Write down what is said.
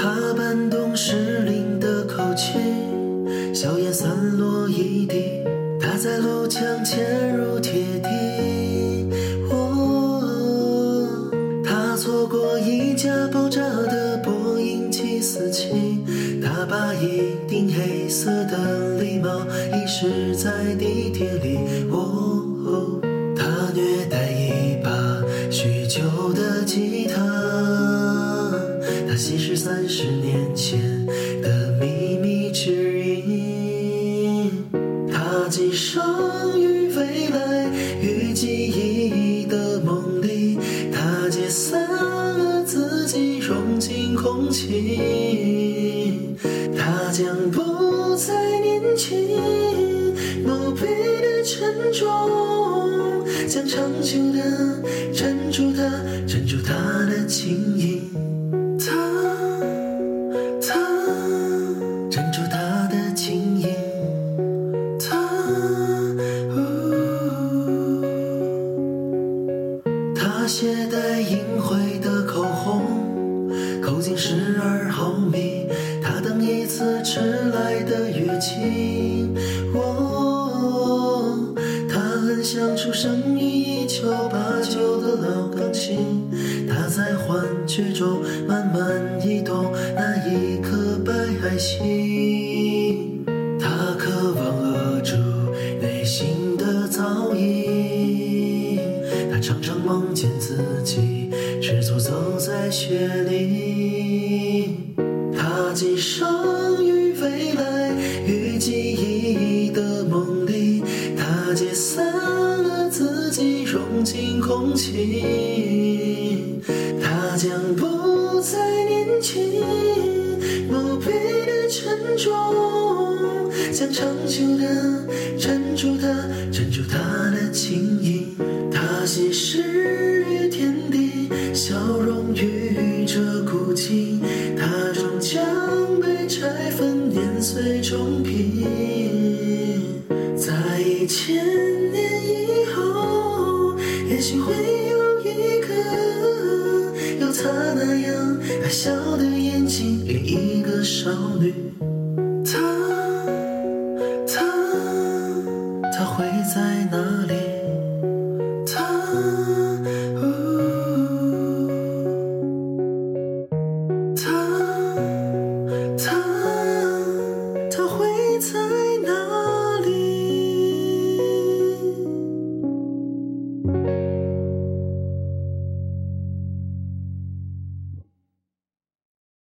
他搬动失灵的口气，硝烟散落一地，他在楼墙嵌入铁地。哦，他错过一架爆炸的波音七四七，他把一顶黑色的礼帽遗失在地铁里。哦，他虐待一。他稀释三十年前的秘密指引。他寄生于未来与记忆的梦里，他解散了自己，融进空气。他将不再年轻，墓碑的沉重，将长久的镇住他，镇住他的轻盈。他，他，镇住他的轻盈。他，呜他携带淫秽的口红，口径十二毫米。他等一次迟来的乐器。哦，他很像出生于一九八九的老钢琴。他在幻觉中白海星。他渴望扼住内心的噪音，他常常梦见自己赤足走在雪里。他寄生于未来与记忆的梦里，他解散了自己，融进空气。他将不再年轻，的沉重，将长久的镇住他，镇住他的轻盈。他稀释于天地，消融于这孤寂，他终将被拆分，碾碎重拼。在一千年以后，也许会有一个有他那样爱笑的眼睛，另一个少女。会在哪里？他他他他会在。